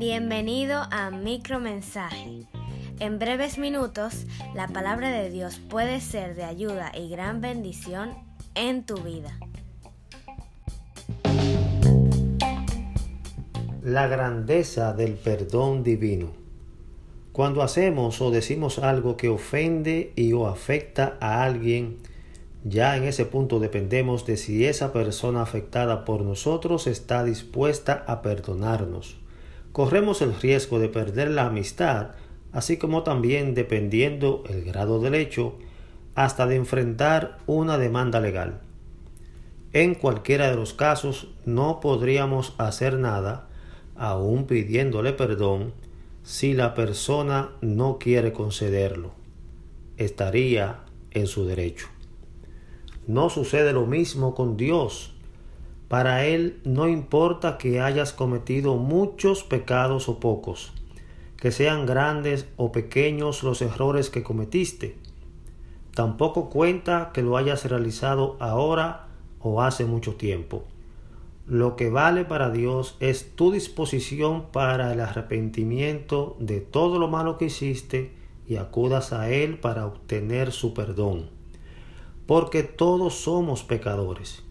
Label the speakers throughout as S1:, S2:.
S1: Bienvenido a Micromensaje. En breves minutos, la palabra de Dios puede ser de ayuda y gran bendición en tu vida.
S2: La grandeza del perdón divino. Cuando hacemos o decimos algo que ofende y o afecta a alguien, ya en ese punto dependemos de si esa persona afectada por nosotros está dispuesta a perdonarnos. Corremos el riesgo de perder la amistad, así como también, dependiendo el grado del hecho, hasta de enfrentar una demanda legal. En cualquiera de los casos no podríamos hacer nada, aun pidiéndole perdón, si la persona no quiere concederlo. Estaría en su derecho. No sucede lo mismo con Dios. Para Él no importa que hayas cometido muchos pecados o pocos, que sean grandes o pequeños los errores que cometiste. Tampoco cuenta que lo hayas realizado ahora o hace mucho tiempo. Lo que vale para Dios es tu disposición para el arrepentimiento de todo lo malo que hiciste y acudas a Él para obtener su perdón porque todos somos pecadores.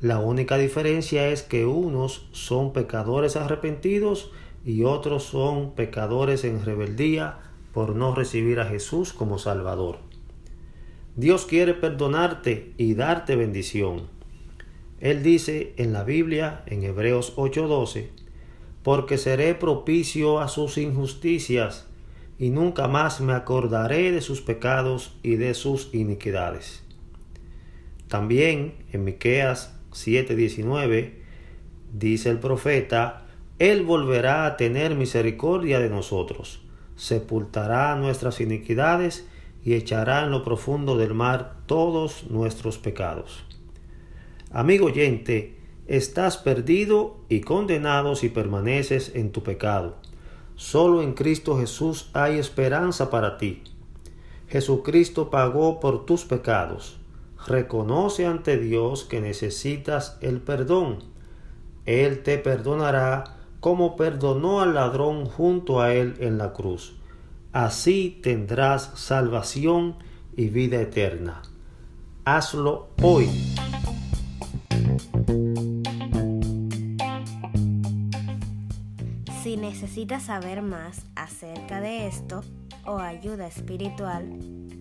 S2: La única diferencia es que unos son pecadores arrepentidos y otros son pecadores en rebeldía por no recibir a Jesús como Salvador. Dios quiere perdonarte y darte bendición. Él dice en la Biblia, en Hebreos 8:12, porque seré propicio a sus injusticias y nunca más me acordaré de sus pecados y de sus iniquidades. También en Miqueas 7:19 dice el profeta, él volverá a tener misericordia de nosotros, sepultará nuestras iniquidades y echará en lo profundo del mar todos nuestros pecados. Amigo oyente, estás perdido y condenado si permaneces en tu pecado. Solo en Cristo Jesús hay esperanza para ti. Jesucristo pagó por tus pecados reconoce ante Dios que necesitas el perdón. Él te perdonará como perdonó al ladrón junto a él en la cruz. Así tendrás salvación y vida eterna. Hazlo hoy.
S1: Si necesitas saber más acerca de esto o ayuda espiritual,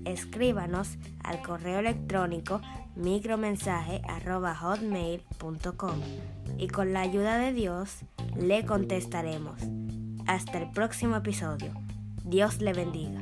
S1: escríbanos al correo electrónico micromensaje.hotmail.com y con la ayuda de Dios le contestaremos. Hasta el próximo episodio. Dios le bendiga.